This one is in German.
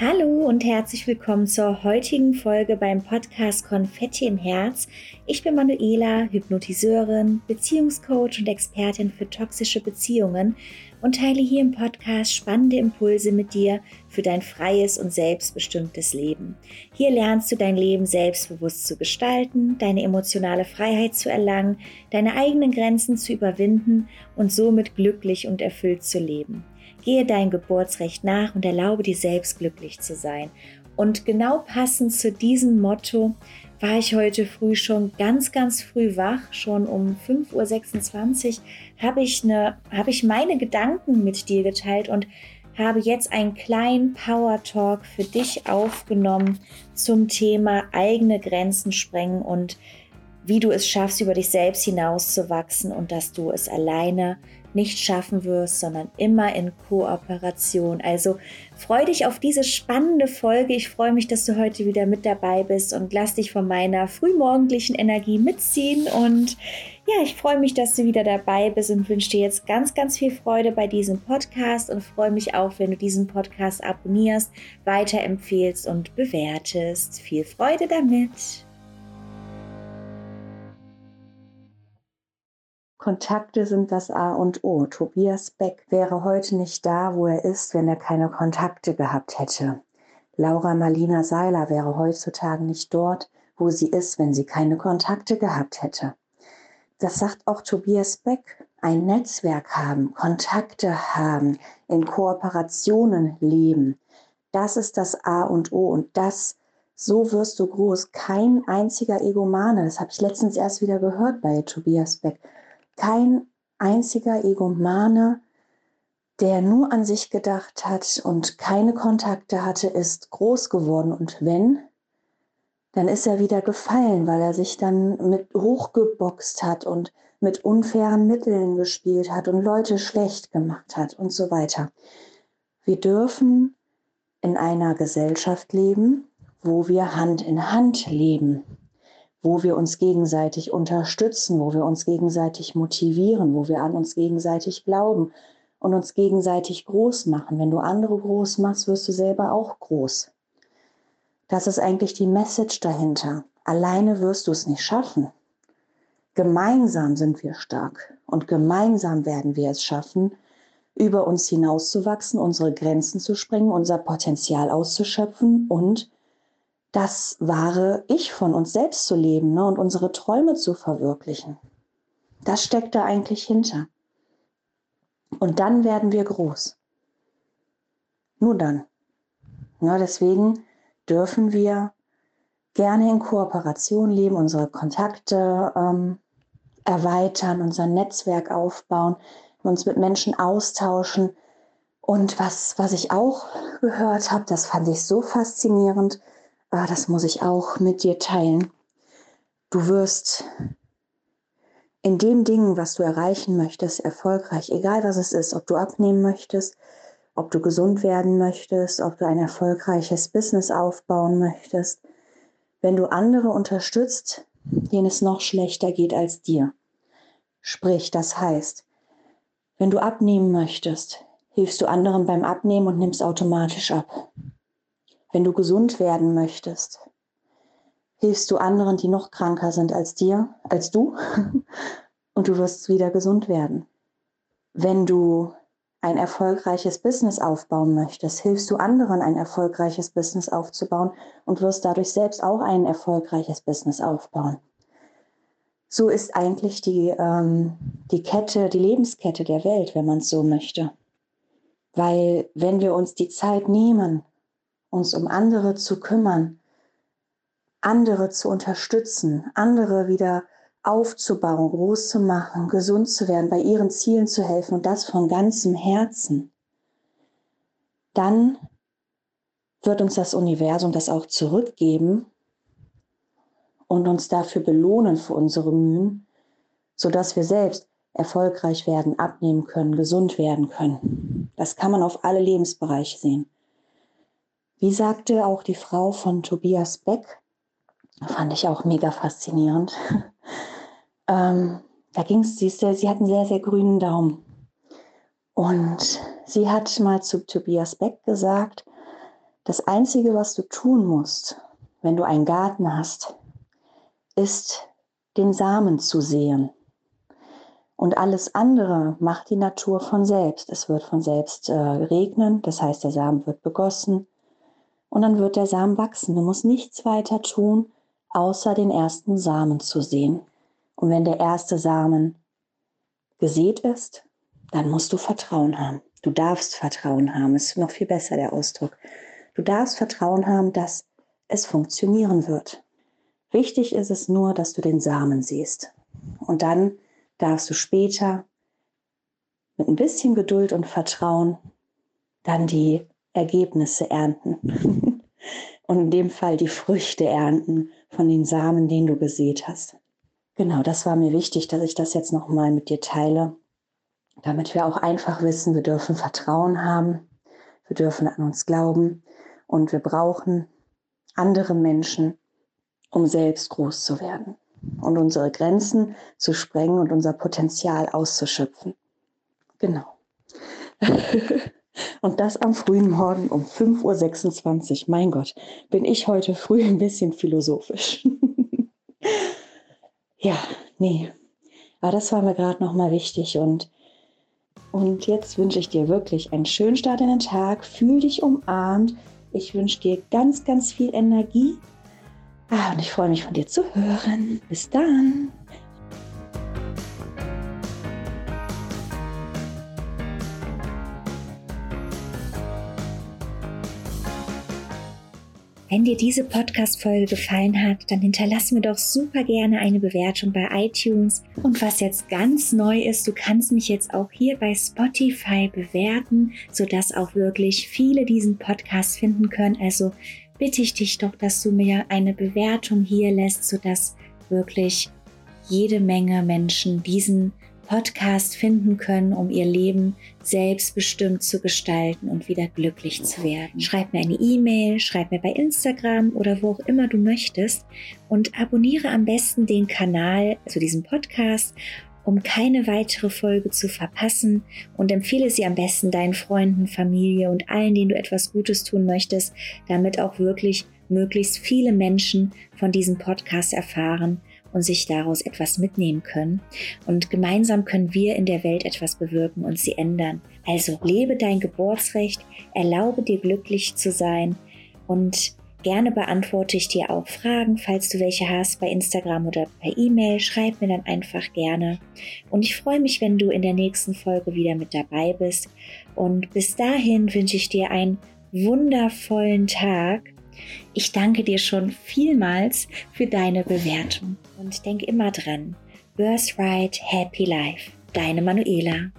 Hallo und herzlich willkommen zur heutigen Folge beim Podcast Konfetti im Herz. Ich bin Manuela, Hypnotiseurin, Beziehungscoach und Expertin für toxische Beziehungen und teile hier im Podcast spannende Impulse mit dir für dein freies und selbstbestimmtes Leben. Hier lernst du dein Leben selbstbewusst zu gestalten, deine emotionale Freiheit zu erlangen, deine eigenen Grenzen zu überwinden und somit glücklich und erfüllt zu leben. Gehe dein Geburtsrecht nach und erlaube dir selbst glücklich zu sein. Und genau passend zu diesem Motto war ich heute früh schon ganz, ganz früh wach. Schon um 5.26 Uhr habe ich, ne, hab ich meine Gedanken mit dir geteilt und habe jetzt einen kleinen Power Talk für dich aufgenommen zum Thema eigene Grenzen sprengen und wie du es schaffst, über dich selbst hinauszuwachsen und dass du es alleine nicht schaffen wirst, sondern immer in Kooperation. Also freu dich auf diese spannende Folge. Ich freue mich, dass du heute wieder mit dabei bist und lass dich von meiner frühmorgendlichen Energie mitziehen. Und ja, ich freue mich, dass du wieder dabei bist und wünsche dir jetzt ganz, ganz viel Freude bei diesem Podcast und freue mich auch, wenn du diesen Podcast abonnierst, weiterempfehlst und bewertest. Viel Freude damit! Kontakte sind das A und O. Tobias Beck wäre heute nicht da, wo er ist, wenn er keine Kontakte gehabt hätte. Laura Marlina Seiler wäre heutzutage nicht dort, wo sie ist, wenn sie keine Kontakte gehabt hätte. Das sagt auch Tobias Beck. Ein Netzwerk haben, Kontakte haben, in Kooperationen leben. Das ist das A und O und das, so wirst du groß. Kein einziger Egomane, das habe ich letztens erst wieder gehört bei Tobias Beck kein einziger Egomane, der nur an sich gedacht hat und keine Kontakte hatte, ist groß geworden. Und wenn, dann ist er wieder gefallen, weil er sich dann mit hochgeboxt hat und mit unfairen Mitteln gespielt hat und Leute schlecht gemacht hat und so weiter. Wir dürfen in einer Gesellschaft leben, wo wir Hand in Hand leben wo wir uns gegenseitig unterstützen, wo wir uns gegenseitig motivieren, wo wir an uns gegenseitig glauben und uns gegenseitig groß machen. Wenn du andere groß machst, wirst du selber auch groß. Das ist eigentlich die Message dahinter. Alleine wirst du es nicht schaffen. Gemeinsam sind wir stark und gemeinsam werden wir es schaffen, über uns hinauszuwachsen, unsere Grenzen zu sprengen, unser Potenzial auszuschöpfen und das wahre Ich von uns selbst zu leben ne, und unsere Träume zu verwirklichen. Das steckt da eigentlich hinter. Und dann werden wir groß. Nur dann. Ja, deswegen dürfen wir gerne in Kooperation leben, unsere Kontakte ähm, erweitern, unser Netzwerk aufbauen, uns mit Menschen austauschen. Und was, was ich auch gehört habe, das fand ich so faszinierend, ah, das muss ich auch mit dir teilen. Du wirst in dem Ding, was du erreichen möchtest, erfolgreich, egal was es ist, ob du abnehmen möchtest, ob du gesund werden möchtest, ob du ein erfolgreiches Business aufbauen möchtest, wenn du andere unterstützt, denen es noch schlechter geht als dir. Sprich, das heißt, wenn du abnehmen möchtest, hilfst du anderen beim Abnehmen und nimmst automatisch ab. Wenn du gesund werden möchtest, hilfst du anderen, die noch kranker sind als dir, als du, und du wirst wieder gesund werden. Wenn du ein erfolgreiches Business aufbauen möchtest, hilfst du anderen, ein erfolgreiches Business aufzubauen und wirst dadurch selbst auch ein erfolgreiches Business aufbauen. So ist eigentlich die, ähm, die Kette, die Lebenskette der Welt, wenn man es so möchte. Weil wenn wir uns die Zeit nehmen, uns um andere zu kümmern, andere zu unterstützen, andere wieder aufzubauen, groß zu machen, gesund zu werden, bei ihren Zielen zu helfen und das von ganzem Herzen, dann wird uns das Universum das auch zurückgeben und uns dafür belohnen für unsere Mühen, sodass wir selbst erfolgreich werden, abnehmen können, gesund werden können. Das kann man auf alle Lebensbereiche sehen. Wie sagte auch die Frau von Tobias Beck, fand ich auch mega faszinierend. ähm, da ging es, sie, sie hat einen sehr, sehr grünen Daumen. Und sie hat mal zu Tobias Beck gesagt, Das Einzige, was du tun musst, wenn du einen Garten hast, ist den Samen zu sehen. Und alles andere macht die Natur von selbst. Es wird von selbst äh, regnen, das heißt, der Samen wird begossen und dann wird der Samen wachsen. Du musst nichts weiter tun, außer den ersten Samen zu sehen. Und wenn der erste Samen gesät ist, dann musst du Vertrauen haben. Du darfst Vertrauen haben, ist noch viel besser der Ausdruck. Du darfst Vertrauen haben, dass es funktionieren wird. Wichtig ist es nur, dass du den Samen siehst. Und dann darfst du später mit ein bisschen Geduld und Vertrauen dann die Ergebnisse ernten. und in dem Fall die Früchte ernten von den Samen, den du gesät hast. Genau, das war mir wichtig, dass ich das jetzt nochmal mit dir teile, damit wir auch einfach wissen, wir dürfen Vertrauen haben, wir dürfen an uns glauben und wir brauchen andere Menschen, um selbst groß zu werden und unsere Grenzen zu sprengen und unser Potenzial auszuschöpfen. Genau. und das am frühen Morgen um 5.26 Uhr. Mein Gott, bin ich heute früh ein bisschen philosophisch. ja, nee. Aber das war mir gerade nochmal wichtig und und jetzt wünsche ich dir wirklich einen schönen Start in den Tag. Fühl dich umarmt. Ich wünsche dir ganz, ganz viel Energie Ah, und ich freue mich von dir zu hören. Bis dann. Wenn dir diese Podcast-Folge gefallen hat, dann hinterlass mir doch super gerne eine Bewertung bei iTunes. Und was jetzt ganz neu ist, du kannst mich jetzt auch hier bei Spotify bewerten, sodass auch wirklich viele diesen Podcast finden können. Also bitte ich dich doch, dass du mir eine Bewertung hier lässt, sodass wirklich jede Menge Menschen diesen Podcast finden können, um ihr Leben selbstbestimmt zu gestalten und wieder glücklich zu werden. Schreib mir eine E-Mail, schreib mir bei Instagram oder wo auch immer du möchtest und abonniere am besten den Kanal, also diesen Podcast um keine weitere Folge zu verpassen und empfehle sie am besten deinen Freunden, Familie und allen, denen du etwas Gutes tun möchtest, damit auch wirklich möglichst viele Menschen von diesem Podcast erfahren und sich daraus etwas mitnehmen können. Und gemeinsam können wir in der Welt etwas bewirken und sie ändern. Also lebe dein Geburtsrecht, erlaube dir glücklich zu sein und Gerne beantworte ich dir auch Fragen, falls du welche hast, bei Instagram oder per E-Mail. Schreib mir dann einfach gerne. Und ich freue mich, wenn du in der nächsten Folge wieder mit dabei bist. Und bis dahin wünsche ich dir einen wundervollen Tag. Ich danke dir schon vielmals für deine Bewertung. Und denk immer dran. Birthright Happy Life. Deine Manuela.